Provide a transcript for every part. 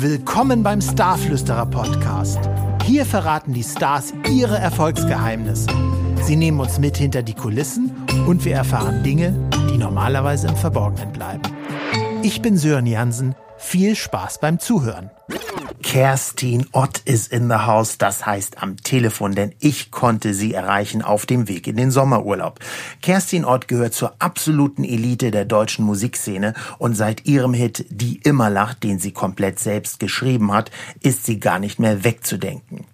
Willkommen beim Starflüsterer Podcast. Hier verraten die Stars ihre Erfolgsgeheimnisse. Sie nehmen uns mit hinter die Kulissen und wir erfahren Dinge, die normalerweise im Verborgenen bleiben. Ich bin Sören Jansen. Viel Spaß beim Zuhören. Kerstin Ott ist in the house, das heißt am Telefon, denn ich konnte sie erreichen auf dem Weg in den Sommerurlaub. Kerstin Ott gehört zur absoluten Elite der deutschen Musikszene und seit ihrem Hit Die immer lacht, den sie komplett selbst geschrieben hat, ist sie gar nicht mehr wegzudenken.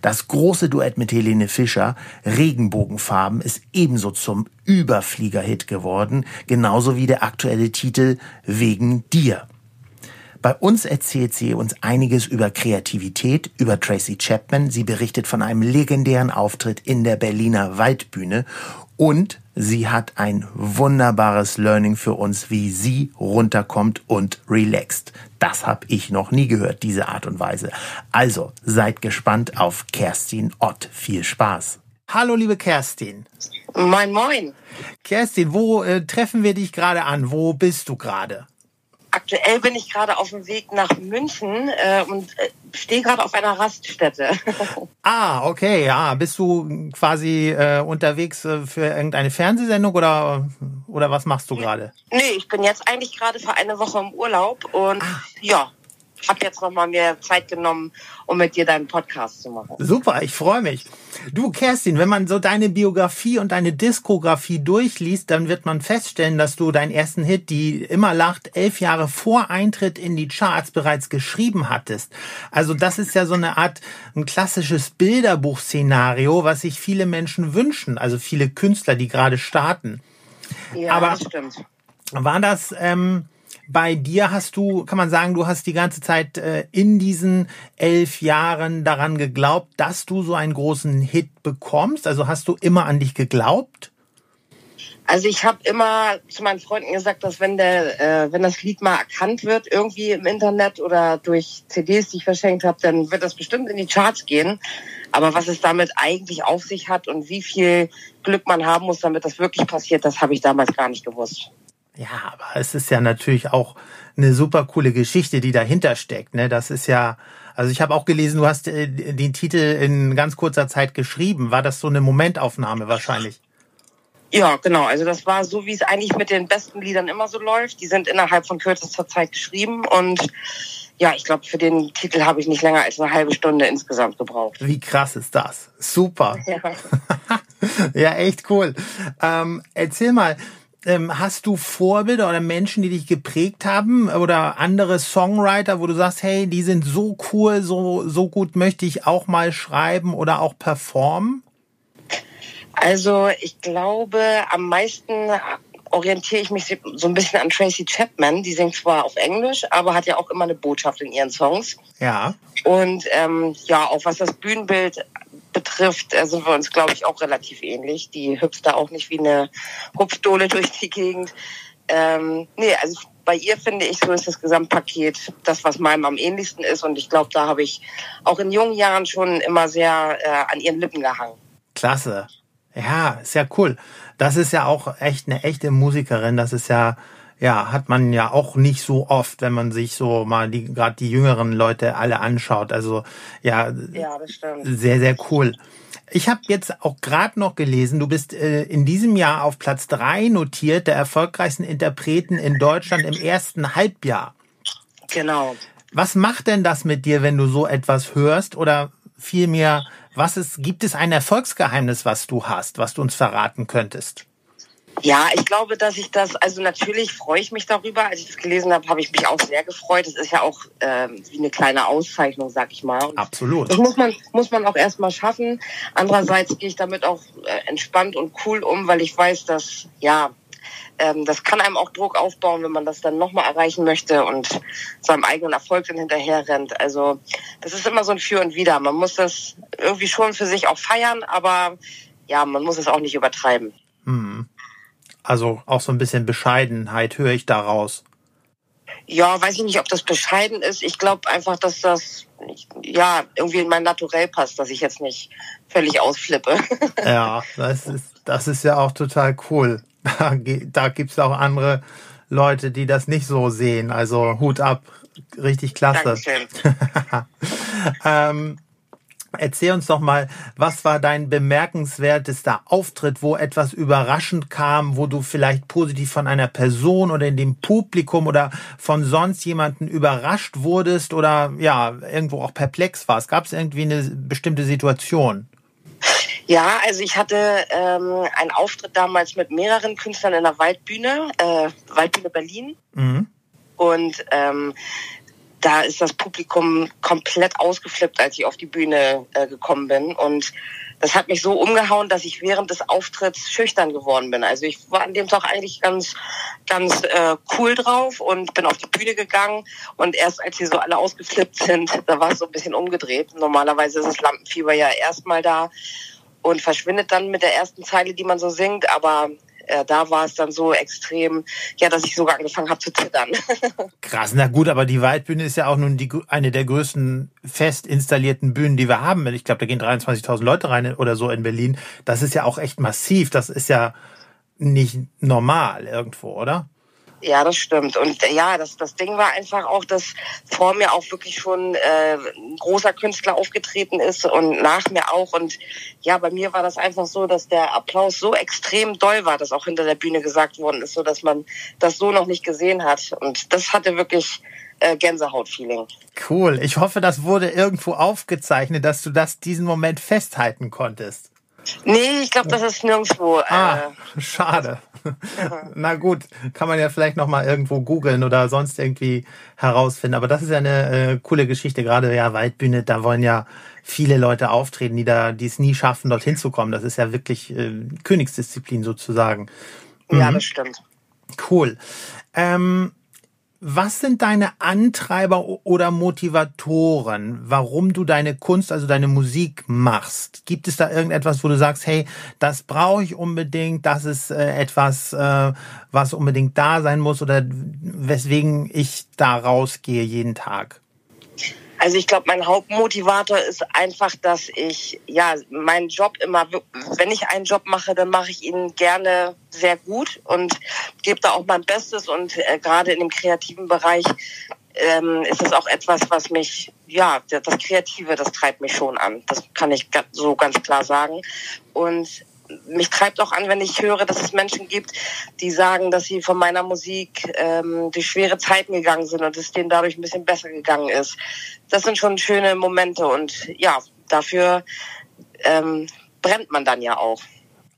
Das große Duett mit Helene Fischer, Regenbogenfarben, ist ebenso zum Überflieger-Hit geworden, genauso wie der aktuelle Titel Wegen dir. Bei uns erzählt sie uns einiges über Kreativität, über Tracy Chapman. Sie berichtet von einem legendären Auftritt in der Berliner Waldbühne und sie hat ein wunderbares Learning für uns, wie sie runterkommt und relaxt. Das habe ich noch nie gehört, diese Art und Weise. Also seid gespannt auf Kerstin Ott. Viel Spaß. Hallo, liebe Kerstin. Moin, moin. Kerstin, wo äh, treffen wir dich gerade an? Wo bist du gerade? Aktuell bin ich gerade auf dem Weg nach München äh, und äh, stehe gerade auf einer Raststätte. ah, okay, ja. Bist du quasi äh, unterwegs äh, für irgendeine Fernsehsendung oder, oder was machst du gerade? Nee, ich bin jetzt eigentlich gerade für eine Woche im Urlaub und ah. ja, habe jetzt noch mal mehr Zeit genommen, um mit dir deinen Podcast zu machen. Super, ich freue mich. Du, Kerstin, wenn man so deine Biografie und deine Diskografie durchliest, dann wird man feststellen, dass du deinen ersten Hit, die immer lacht, elf Jahre vor Eintritt in die Charts bereits geschrieben hattest. Also das ist ja so eine Art ein klassisches Bilderbuch-Szenario, was sich viele Menschen wünschen, also viele Künstler, die gerade starten. Ja, Aber das stimmt. War das ähm, bei dir hast du, kann man sagen, du hast die ganze Zeit äh, in diesen elf Jahren daran geglaubt, dass du so einen großen Hit bekommst? Also hast du immer an dich geglaubt? Also ich habe immer zu meinen Freunden gesagt, dass wenn der, äh, wenn das Lied mal erkannt wird, irgendwie im Internet oder durch CDs, die ich verschenkt habe, dann wird das bestimmt in die Charts gehen. Aber was es damit eigentlich auf sich hat und wie viel Glück man haben muss, damit das wirklich passiert, das habe ich damals gar nicht gewusst. Ja, aber es ist ja natürlich auch eine super coole Geschichte, die dahinter steckt. Ne? Das ist ja, also ich habe auch gelesen, du hast äh, den Titel in ganz kurzer Zeit geschrieben. War das so eine Momentaufnahme wahrscheinlich? Ja, genau. Also das war so, wie es eigentlich mit den besten Liedern immer so läuft. Die sind innerhalb von kürzester Zeit geschrieben und ja, ich glaube, für den Titel habe ich nicht länger als eine halbe Stunde insgesamt gebraucht. Wie krass ist das? Super. Ja, ja echt cool. Ähm, erzähl mal, ähm, hast du Vorbilder oder Menschen, die dich geprägt haben oder andere Songwriter, wo du sagst, hey, die sind so cool, so, so gut möchte ich auch mal schreiben oder auch performen? Also ich glaube, am meisten orientiere ich mich so ein bisschen an Tracy Chapman. Die singt zwar auf Englisch, aber hat ja auch immer eine Botschaft in ihren Songs. Ja. Und ähm, ja, auch was das Bühnenbild betrifft, äh, sind wir uns, glaube ich, auch relativ ähnlich. Die hüpft da auch nicht wie eine Hupfdohle durch die Gegend. Ähm, nee, also bei ihr finde ich, so ist das Gesamtpaket das, was meinem am ähnlichsten ist. Und ich glaube, da habe ich auch in jungen Jahren schon immer sehr äh, an ihren Lippen gehangen. Klasse. Ja, ja cool. Das ist ja auch echt eine echte Musikerin. Das ist ja, ja, hat man ja auch nicht so oft, wenn man sich so mal die gerade die jüngeren Leute alle anschaut. Also ja, ja sehr sehr cool. Ich habe jetzt auch gerade noch gelesen, du bist äh, in diesem Jahr auf Platz drei notiert der erfolgreichsten Interpreten in Deutschland im ersten Halbjahr. Genau. Was macht denn das mit dir, wenn du so etwas hörst oder vielmehr, was ist, gibt es ein Erfolgsgeheimnis, was du hast, was du uns verraten könntest? Ja, ich glaube, dass ich das, also natürlich freue ich mich darüber. Als ich das gelesen habe, habe ich mich auch sehr gefreut. Es ist ja auch äh, wie eine kleine Auszeichnung, sag ich mal. Und Absolut. Das muss man, muss man auch erstmal schaffen. Andererseits gehe ich damit auch äh, entspannt und cool um, weil ich weiß, dass, ja, ähm, das kann einem auch Druck aufbauen, wenn man das dann nochmal erreichen möchte und seinem eigenen Erfolg dann hinterher rennt. Also das ist immer so ein Für und Wider. Man muss das irgendwie schon für sich auch feiern, aber ja, man muss es auch nicht übertreiben. Mhm. Also auch so ein bisschen Bescheidenheit höre ich daraus. Ja, weiß ich nicht, ob das bescheiden ist. Ich glaube einfach, dass das ja irgendwie in mein Naturell passt, dass ich jetzt nicht völlig ausflippe. Ja, das ist, das ist ja auch total cool. Da, da gibt es auch andere Leute, die das nicht so sehen. Also Hut ab, richtig klasse. ähm, Erzähl uns doch mal, was war dein bemerkenswertester Auftritt, wo etwas überraschend kam, wo du vielleicht positiv von einer Person oder in dem Publikum oder von sonst jemanden überrascht wurdest oder ja, irgendwo auch perplex warst? Gab es irgendwie eine bestimmte Situation? Ja, also ich hatte ähm, einen Auftritt damals mit mehreren Künstlern in der Waldbühne, äh, Waldbühne Berlin. Mhm. Und ähm, da ist das Publikum komplett ausgeflippt, als ich auf die Bühne äh, gekommen bin. Und das hat mich so umgehauen, dass ich während des Auftritts schüchtern geworden bin. Also ich war an dem Tag eigentlich ganz, ganz äh, cool drauf und bin auf die Bühne gegangen. Und erst als sie so alle ausgeflippt sind, da war es so ein bisschen umgedreht. Normalerweise ist das Lampenfieber ja erstmal da und verschwindet dann mit der ersten Zeile, die man so singt. Aber äh, da war es dann so extrem, ja, dass ich sogar angefangen habe zu zittern. Krass, na gut, aber die Waldbühne ist ja auch nun die, eine der größten fest installierten Bühnen, die wir haben. Ich glaube, da gehen 23.000 Leute rein oder so in Berlin. Das ist ja auch echt massiv. Das ist ja nicht normal irgendwo, oder? Ja, das stimmt. Und äh, ja, das, das Ding war einfach auch, dass vor mir auch wirklich schon äh, ein großer Künstler aufgetreten ist und nach mir auch. Und ja, bei mir war das einfach so, dass der Applaus so extrem doll war, dass auch hinter der Bühne gesagt worden ist, so dass man das so noch nicht gesehen hat. Und das hatte wirklich äh, Gänsehaut-Feeling. Cool. Ich hoffe, das wurde irgendwo aufgezeichnet, dass du das diesen Moment festhalten konntest. Nee, ich glaube, das ist nirgendwo. Äh, ah, schade. Na gut, kann man ja vielleicht noch mal irgendwo googeln oder sonst irgendwie herausfinden. Aber das ist ja eine äh, coole Geschichte. Gerade ja Waldbühne, da wollen ja viele Leute auftreten, die da, die es nie schaffen, dorthin zu kommen. Das ist ja wirklich äh, Königsdisziplin sozusagen. Mhm. Ja, das stimmt. Cool. Ähm, was sind deine Antreiber oder Motivatoren, warum du deine Kunst, also deine Musik machst? Gibt es da irgendetwas, wo du sagst, hey, das brauche ich unbedingt, das ist äh, etwas, äh, was unbedingt da sein muss oder weswegen ich da rausgehe jeden Tag? Also ich glaube, mein Hauptmotivator ist einfach, dass ich ja meinen Job immer, wenn ich einen Job mache, dann mache ich ihn gerne sehr gut und gebe da auch mein Bestes und äh, gerade in dem kreativen Bereich ähm, ist es auch etwas, was mich, ja, das Kreative, das treibt mich schon an. Das kann ich so ganz klar sagen. Und mich treibt auch an, wenn ich höre, dass es Menschen gibt, die sagen, dass sie von meiner Musik ähm, durch schwere Zeiten gegangen sind und es denen dadurch ein bisschen besser gegangen ist. Das sind schon schöne Momente und ja, dafür ähm, brennt man dann ja auch.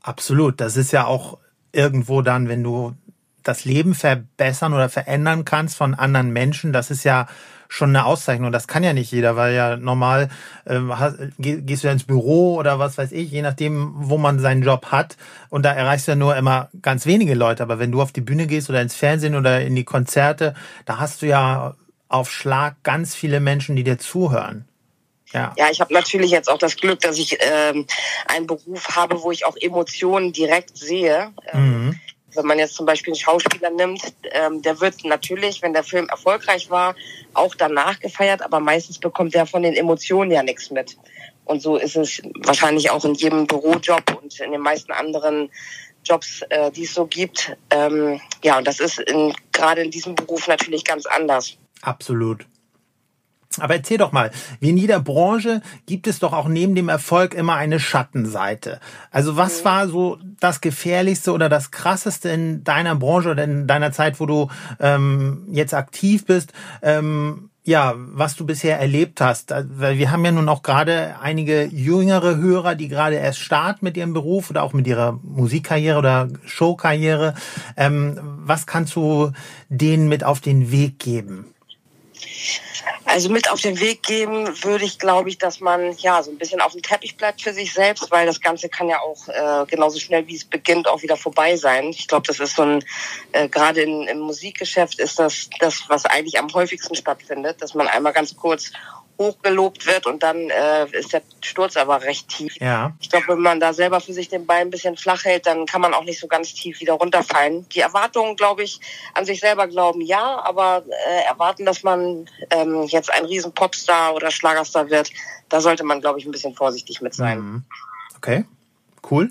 Absolut. Das ist ja auch irgendwo dann, wenn du das Leben verbessern oder verändern kannst von anderen Menschen, das ist ja schon eine Auszeichnung. Das kann ja nicht jeder, weil ja normal ähm, gehst du ja ins Büro oder was weiß ich, je nachdem, wo man seinen Job hat. Und da erreichst du ja nur immer ganz wenige Leute. Aber wenn du auf die Bühne gehst oder ins Fernsehen oder in die Konzerte, da hast du ja auf Schlag ganz viele Menschen, die dir zuhören. Ja, ja ich habe natürlich jetzt auch das Glück, dass ich ähm, einen Beruf habe, wo ich auch Emotionen direkt sehe. Ähm, mhm. Wenn man jetzt zum Beispiel einen Schauspieler nimmt, ähm, der wird natürlich, wenn der Film erfolgreich war, auch danach gefeiert, aber meistens bekommt der von den Emotionen ja nichts mit. Und so ist es wahrscheinlich auch in jedem Bürojob und in den meisten anderen Jobs, äh, die es so gibt. Ähm, ja, und das ist gerade in diesem Beruf natürlich ganz anders. Absolut. Aber erzähl doch mal, wie in jeder Branche gibt es doch auch neben dem Erfolg immer eine Schattenseite. Also was mhm. war so das Gefährlichste oder das Krasseste in deiner Branche oder in deiner Zeit, wo du ähm, jetzt aktiv bist? Ähm, ja, was du bisher erlebt hast. Weil wir haben ja nun auch gerade einige jüngere Hörer, die gerade erst starten mit ihrem Beruf oder auch mit ihrer Musikkarriere oder Showkarriere. Ähm, was kannst du denen mit auf den Weg geben? Also mit auf den Weg geben würde ich, glaube ich, dass man ja so ein bisschen auf dem Teppich bleibt für sich selbst, weil das Ganze kann ja auch äh, genauso schnell wie es beginnt auch wieder vorbei sein. Ich glaube, das ist so ein äh, gerade im Musikgeschäft ist das das, was eigentlich am häufigsten stattfindet, dass man einmal ganz kurz hochgelobt wird und dann äh, ist der Sturz aber recht tief. Ja. Ich glaube, wenn man da selber für sich den Bein ein bisschen flach hält, dann kann man auch nicht so ganz tief wieder runterfallen. Die Erwartungen, glaube ich, an sich selber glauben ja, aber äh, erwarten, dass man ähm, jetzt ein riesen Popstar oder Schlagerstar wird, da sollte man, glaube ich, ein bisschen vorsichtig mit sein. Mhm. Okay, cool.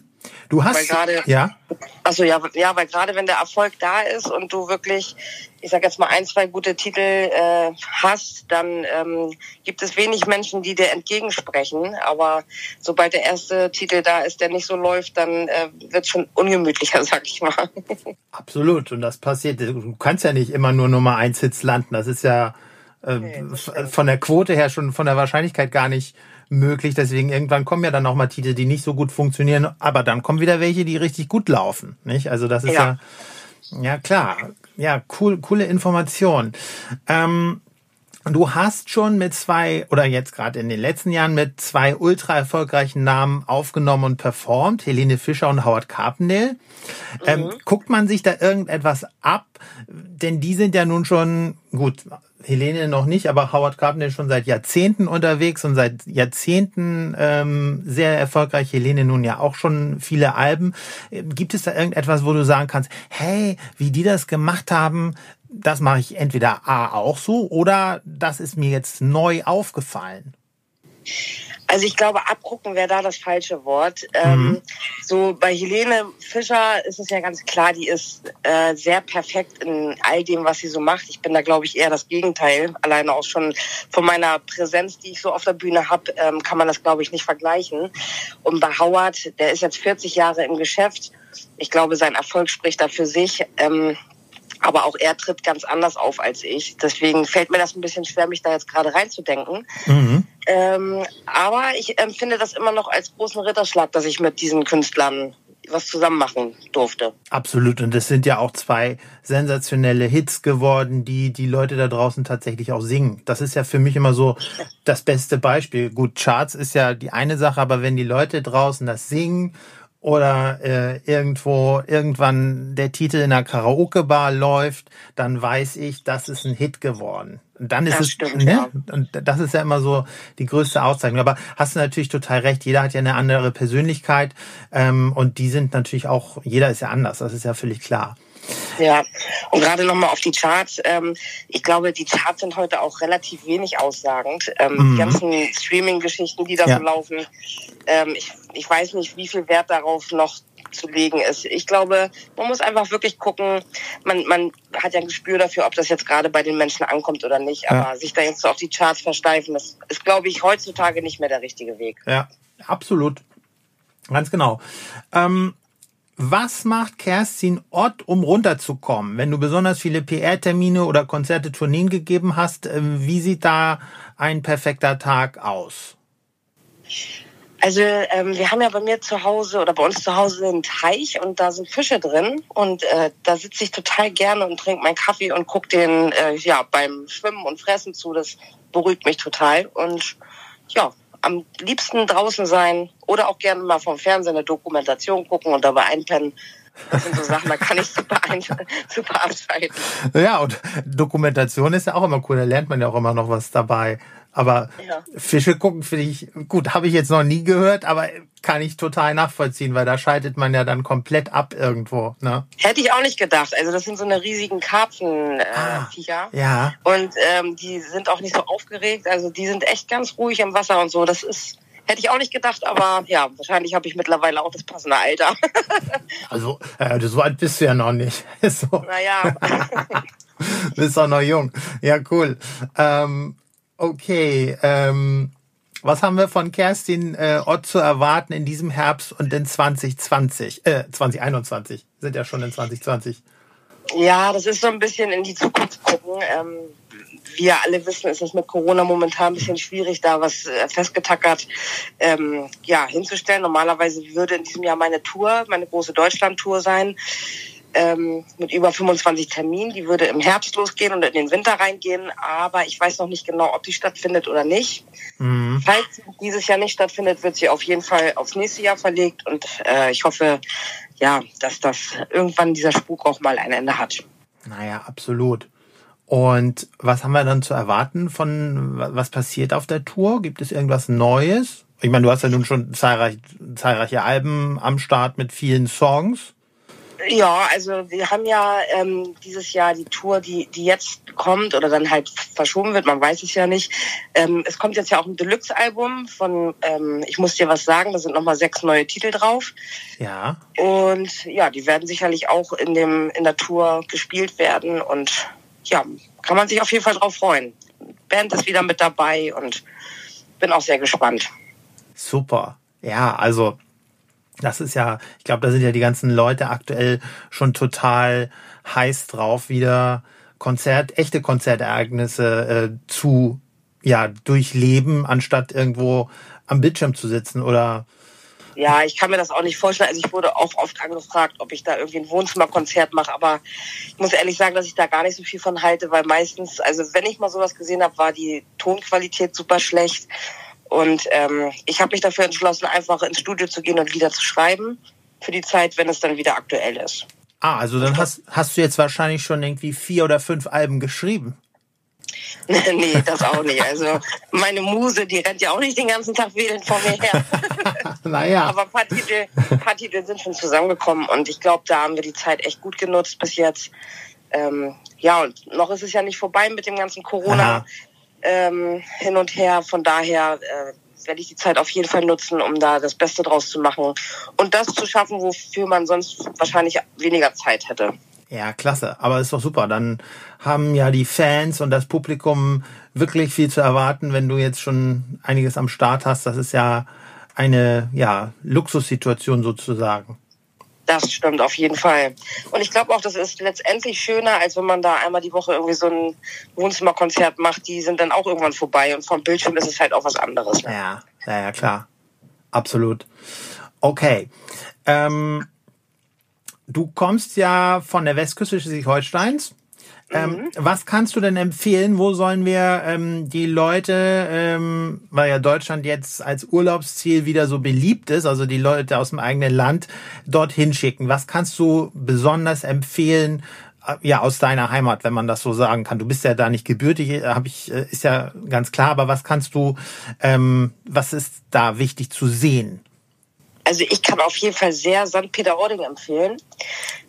Du hast grade, ja. Also ja, ja, weil gerade wenn der Erfolg da ist und du wirklich, ich sag jetzt mal ein, zwei gute Titel äh, hast, dann ähm, gibt es wenig Menschen, die dir entgegensprechen. Aber sobald der erste Titel da ist, der nicht so läuft, dann äh, wird es schon ungemütlicher, sag ich mal. Absolut. Und das passiert. Du kannst ja nicht immer nur Nummer eins Hits landen. Das ist ja äh, nee, von der Quote her schon von der Wahrscheinlichkeit gar nicht möglich. Deswegen irgendwann kommen ja dann auch mal Titel, die nicht so gut funktionieren, aber dann kommen wieder welche, die richtig gut laufen. Nicht? Also das ist ja, ja, ja klar. Ja, cool, coole Information. Ähm, Du hast schon mit zwei oder jetzt gerade in den letzten Jahren mit zwei ultra erfolgreichen Namen aufgenommen und performt, Helene Fischer und Howard Carpendale. Ähm, mhm. Ähm, guckt man sich da irgendetwas ab? Denn die sind ja nun schon gut. Helene noch nicht, aber Howard Carpenter schon seit Jahrzehnten unterwegs und seit Jahrzehnten ähm, sehr erfolgreich. Helene nun ja auch schon viele Alben. Gibt es da irgendetwas, wo du sagen kannst, hey, wie die das gemacht haben, das mache ich entweder A auch so oder das ist mir jetzt neu aufgefallen? Also ich glaube, abgucken wäre da das falsche Wort. Ähm, mhm. Ähm, so bei Helene Fischer ist es ja ganz klar, die ist äh, sehr perfekt in all dem, was sie so macht. Ich bin da, glaube ich, eher das Gegenteil. Alleine auch schon von meiner Präsenz, die ich so auf der Bühne habe, ähm, kann man das, glaube ich, nicht vergleichen. Und bei Howard, der ist jetzt 40 Jahre im Geschäft. Ich glaube, sein Erfolg spricht da für sich. Ähm, aber auch er tritt ganz anders auf als ich. Deswegen fällt mir das ein bisschen schwer, mich da jetzt gerade reinzudenken. Mhm. Ähm, aber ich empfinde das immer noch als großen Ritterschlag, dass ich mit diesen Künstlern was zusammen machen durfte. Absolut. Und es sind ja auch zwei sensationelle Hits geworden, die die Leute da draußen tatsächlich auch singen. Das ist ja für mich immer so das beste Beispiel. Gut, Charts ist ja die eine Sache, aber wenn die Leute draußen das singen oder äh, irgendwo irgendwann der Titel in einer Karaoke-Bar läuft, dann weiß ich, das ist ein Hit geworden. Und dann ist das es, stimmt, ne? Ja. Und das ist ja immer so die größte Auszeichnung. Aber hast du natürlich total recht. Jeder hat ja eine andere Persönlichkeit ähm, und die sind natürlich auch. Jeder ist ja anders. Das ist ja völlig klar. Ja, und gerade nochmal auf die Charts. Ähm, ich glaube, die Charts sind heute auch relativ wenig aussagend. Ähm, mhm. Die ganzen Streaming-Geschichten, die da ja. so laufen. Ähm, ich, ich weiß nicht, wie viel Wert darauf noch zu legen ist. Ich glaube, man muss einfach wirklich gucken, man, man hat ja ein Gespür dafür, ob das jetzt gerade bei den Menschen ankommt oder nicht. Ja. Aber sich da jetzt so auf die Charts versteifen, das ist, glaube ich, heutzutage nicht mehr der richtige Weg. Ja, absolut. Ganz genau. Ähm, was macht Kerstin Ott, um runterzukommen? Wenn du besonders viele PR-Termine oder Konzerte, Tourneen gegeben hast, äh, wie sieht da ein perfekter Tag aus? Also ähm, wir haben ja bei mir zu Hause oder bei uns zu Hause einen Teich und da sind Fische drin und äh, da sitze ich total gerne und trinke meinen Kaffee und gucke den äh, ja beim Schwimmen und Fressen zu. Das beruhigt mich total und ja, am liebsten draußen sein oder auch gerne mal vom Fernsehen eine Dokumentation gucken und dabei einpennen. Das sind so Sachen, da kann ich super, ein, super abschalten. Ja, und Dokumentation ist ja auch immer cool, da lernt man ja auch immer noch was dabei. Aber ja. Fische gucken finde ich, gut, habe ich jetzt noch nie gehört, aber kann ich total nachvollziehen, weil da schaltet man ja dann komplett ab irgendwo. Ne? Hätte ich auch nicht gedacht. Also das sind so eine riesigen Karpfenviecher. Äh, ah, ja. Und ähm, die sind auch nicht so aufgeregt. Also die sind echt ganz ruhig im Wasser und so. Das ist Hätte ich auch nicht gedacht, aber ja, wahrscheinlich habe ich mittlerweile auch das passende Alter. also, äh, so alt bist du ja noch nicht. so. Naja. bist doch noch jung. Ja, cool. Ähm, Okay, ähm, was haben wir von Kerstin äh, Ott zu erwarten in diesem Herbst und in 2020, äh, 2021? Sind ja schon in 2020. Ja, das ist so ein bisschen in die Zukunft gucken. Ähm, wir alle wissen, ist es mit Corona momentan ein bisschen schwierig, da was äh, festgetackert ähm, ja, hinzustellen. Normalerweise würde in diesem Jahr meine Tour, meine große Deutschland-Tour sein ähm, mit über 25 Terminen. Die würde im Herbst losgehen und in den Winter reingehen, aber ich weiß noch nicht genau, ob die stattfindet oder nicht. Mhm. Falls dieses Jahr nicht stattfindet, wird sie auf jeden Fall aufs nächste Jahr verlegt und äh, ich hoffe, ja, dass das irgendwann dieser Spuk auch mal ein Ende hat. Naja, absolut. Und was haben wir dann zu erwarten von, was passiert auf der Tour? Gibt es irgendwas Neues? Ich meine, du hast ja nun schon zahlreich, zahlreiche Alben am Start mit vielen Songs. Ja, also wir haben ja ähm, dieses Jahr die Tour, die, die jetzt kommt oder dann halt verschoben wird, man weiß es ja nicht. Ähm, es kommt jetzt ja auch ein Deluxe-Album von ähm, Ich muss dir was sagen, da sind nochmal sechs neue Titel drauf. Ja. Und ja, die werden sicherlich auch in, dem, in der Tour gespielt werden und ja, kann man sich auf jeden Fall drauf freuen. Band ist wieder mit dabei und bin auch sehr gespannt. Super. Ja, also das ist ja, ich glaube, da sind ja die ganzen Leute aktuell schon total heiß drauf, wieder Konzert, echte Konzertereignisse äh, zu ja durchleben, anstatt irgendwo am Bildschirm zu sitzen oder ja, ich kann mir das auch nicht vorstellen. Also ich wurde auch oft angefragt, ob ich da irgendwie ein Wohnzimmerkonzert mache, aber ich muss ehrlich sagen, dass ich da gar nicht so viel von halte, weil meistens, also wenn ich mal sowas gesehen habe, war die Tonqualität super schlecht. Und ähm, ich habe mich dafür entschlossen, einfach ins Studio zu gehen und Lieder zu schreiben für die Zeit, wenn es dann wieder aktuell ist. Ah, also dann hast, hast du jetzt wahrscheinlich schon irgendwie vier oder fünf Alben geschrieben. nee, das auch nicht. Also meine Muse, die rennt ja auch nicht den ganzen Tag wählend vor mir her. naja. Aber ein paar Titel, ein paar Titel sind schon zusammengekommen und ich glaube, da haben wir die Zeit echt gut genutzt bis jetzt. Ähm, ja, und noch ist es ja nicht vorbei mit dem ganzen Corona ähm, hin und her. Von daher äh, werde ich die Zeit auf jeden Fall nutzen, um da das Beste draus zu machen und das zu schaffen, wofür man sonst wahrscheinlich weniger Zeit hätte. Ja, klasse. Aber ist doch super. Dann haben ja die Fans und das Publikum wirklich viel zu erwarten, wenn du jetzt schon einiges am Start hast. Das ist ja eine ja, Luxussituation sozusagen. Das stimmt auf jeden Fall. Und ich glaube auch, das ist letztendlich schöner, als wenn man da einmal die Woche irgendwie so ein Wohnzimmerkonzert macht. Die sind dann auch irgendwann vorbei und vom Bildschirm ist es halt auch was anderes. Ne? Ja, ja, ja, klar. Absolut. Okay. Ähm, du kommst ja von der Westküste Schleswig-Holsteins. Ähm, mhm. Was kannst du denn empfehlen? Wo sollen wir ähm, die Leute, ähm, weil ja Deutschland jetzt als Urlaubsziel wieder so beliebt ist, also die Leute aus dem eigenen Land dorthin schicken? Was kannst du besonders empfehlen? Äh, ja, aus deiner Heimat, wenn man das so sagen kann. Du bist ja da nicht gebürtig, äh, habe ich, äh, ist ja ganz klar. Aber was kannst du, ähm, was ist da wichtig zu sehen? Also ich kann auf jeden Fall sehr St. Peter-Ording empfehlen.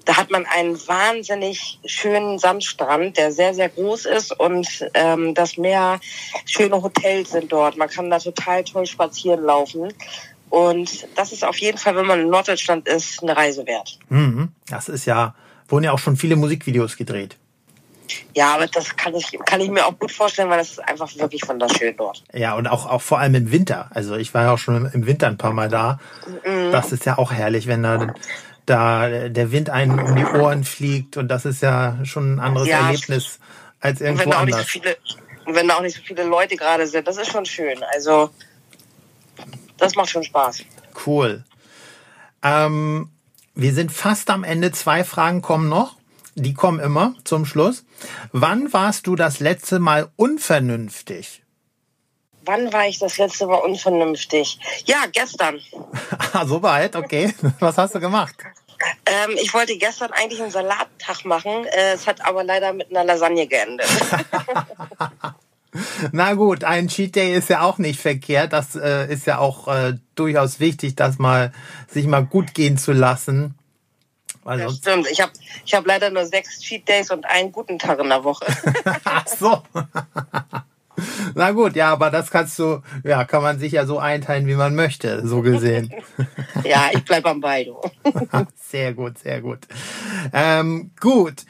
Da hat man einen wahnsinnig schönen Sandstrand, der sehr, sehr groß ist und ähm, das Meer, schöne Hotels sind dort. Man kann da total toll spazieren laufen. Und das ist auf jeden Fall, wenn man in Norddeutschland ist, eine Reise wert. Mhm. Das ist ja, wurden ja auch schon viele Musikvideos gedreht. Ja, aber das kann ich, kann ich mir auch gut vorstellen, weil das ist einfach wirklich wunderschön dort. Ja, und auch, auch vor allem im Winter. Also ich war ja auch schon im Winter ein paar Mal da. Mhm. Das ist ja auch herrlich, wenn da, da der Wind einen um die Ohren fliegt und das ist ja schon ein anderes ja. Erlebnis als irgendwo wenn anders. So viele, wenn da auch nicht so viele Leute gerade sind, das ist schon schön. Also das macht schon Spaß. Cool. Ähm, wir sind fast am Ende. Zwei Fragen kommen noch die kommen immer zum Schluss. Wann warst du das letzte Mal unvernünftig? Wann war ich das letzte Mal unvernünftig? Ja, gestern. ah, so weit, okay. Was hast du gemacht? Ähm, ich wollte gestern eigentlich einen Salattag machen. Äh, es hat aber leider mit einer Lasagne geendet. Na gut, ein Cheat Day ist ja auch nicht verkehrt. Das äh, ist ja auch äh, durchaus wichtig, das mal sich mal gut gehen zu lassen. Also das stimmt. Ich habe ich hab leider nur sechs Cheat Days und einen guten Tag in der Woche. Ach so. Na gut, ja, aber das kannst du, ja, kann man sich ja so einteilen, wie man möchte, so gesehen. ja, ich bleib am Ball, sehr gut, sehr gut. Ähm, gut.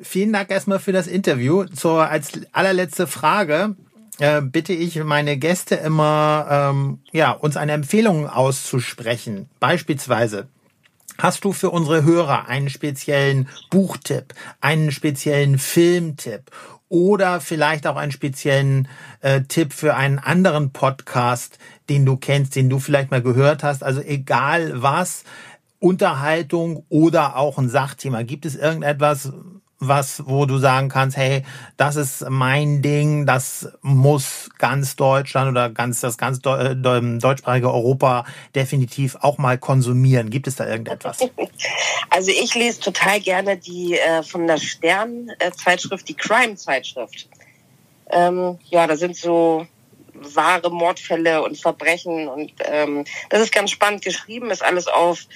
Vielen Dank erstmal für das Interview. Zur als allerletzte Frage äh, bitte ich meine Gäste immer, ähm, ja, uns eine Empfehlung auszusprechen. Beispielsweise Hast du für unsere Hörer einen speziellen Buchtipp, einen speziellen Filmtipp oder vielleicht auch einen speziellen äh, Tipp für einen anderen Podcast, den du kennst, den du vielleicht mal gehört hast? Also egal was, Unterhaltung oder auch ein Sachthema. Gibt es irgendetwas, was, wo du sagen kannst, hey, das ist mein Ding, das muss ganz Deutschland oder ganz das ganz äh, deutschsprachige Europa definitiv auch mal konsumieren. Gibt es da irgendetwas? Also ich lese total gerne die äh, von der Stern-Zeitschrift, die Crime-Zeitschrift. Ähm, ja, da sind so wahre Mordfälle und Verbrechen und ähm, das ist ganz spannend geschrieben, ist alles auf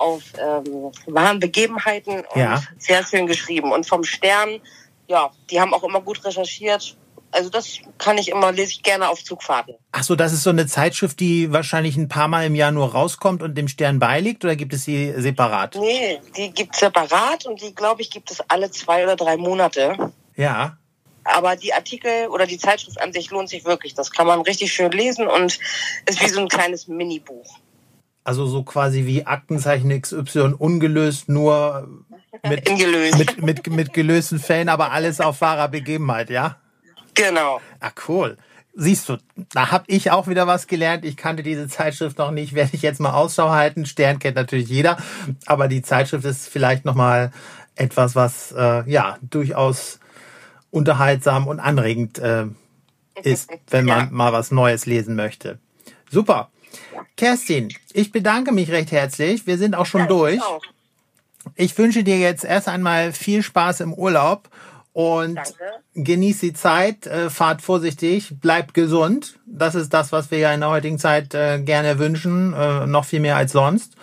auf ähm, wahren Begebenheiten und Ja. sehr schön geschrieben. Und vom Stern, ja, die haben auch immer gut recherchiert. Also das kann ich immer, lese ich gerne auf Zugfahrten. Ach so, das ist so eine Zeitschrift, die wahrscheinlich ein paar Mal im Jahr nur rauskommt und dem Stern beiliegt oder gibt es sie separat? Nee, die gibt's separat und die, glaube ich, gibt es alle zwei oder drei Monate. Ja. Aber die Artikel oder die Zeitschrift an sich lohnt sich wirklich. Das kann man richtig schön lesen und ist wie so ein kleines Minibuch. Also so quasi wie Aktenzeichen XY ungelöst, nur mit, mit, mit, mit gelösten Fällen, aber alles auf wahrer Begebenheit, ja? Genau. Ah, cool. Siehst du, da habe ich auch wieder was gelernt. Ich kannte diese Zeitschrift noch nicht, werde ich jetzt mal Ausschau halten. Stern kennt natürlich jeder, aber die Zeitschrift ist vielleicht noch mal etwas, was äh, ja durchaus unterhaltsam und anregend äh, ist, wenn man Ja. mal was Neues lesen möchte. Super. Kerstin, ich bedanke mich recht herzlich. Wir sind auch schon durch. Ich auch. Ich wünsche dir jetzt erst einmal viel Spaß im Urlaub und Danke. genieß die Zeit, äh, fahrt vorsichtig, bleibt gesund. Das ist das, was wir ja in der heutigen Zeit äh, gerne wünschen, äh, noch viel mehr als sonst.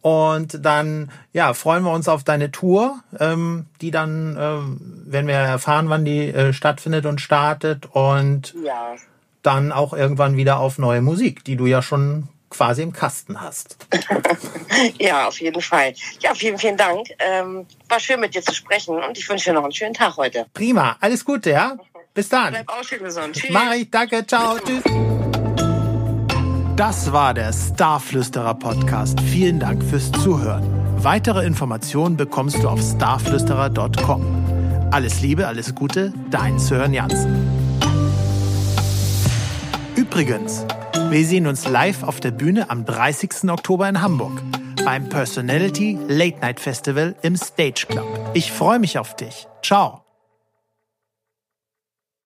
Und dann ja, freuen wir uns auf deine Tour, ähm, die dann, ähm, wenn wir erfahren, wann die äh, stattfindet und startet und Ja. Dann auch irgendwann wieder auf neue Musik, die du ja schon quasi im Kasten hast. Ja, auf jeden Fall. Ja, vielen, vielen Dank. Ähm, war schön mit dir zu sprechen und ich wünsche dir noch einen schönen Tag heute. Prima, alles Gute, ja? Bis dann. Bleib auch schön gesund. Tschüss. Mach ich, danke, ciao, tschüss. Das war der Starflüsterer Podcast. Vielen Dank fürs Zuhören. Weitere Informationen bekommst du auf starflüsterer.com. Alles Liebe, alles Gute, dein Sören Jansen. Übrigens, wir sehen uns live auf der Bühne am 30. Oktober in Hamburg beim Personality Late Night Festival im Stage Club. Ich freue mich auf dich. Ciao.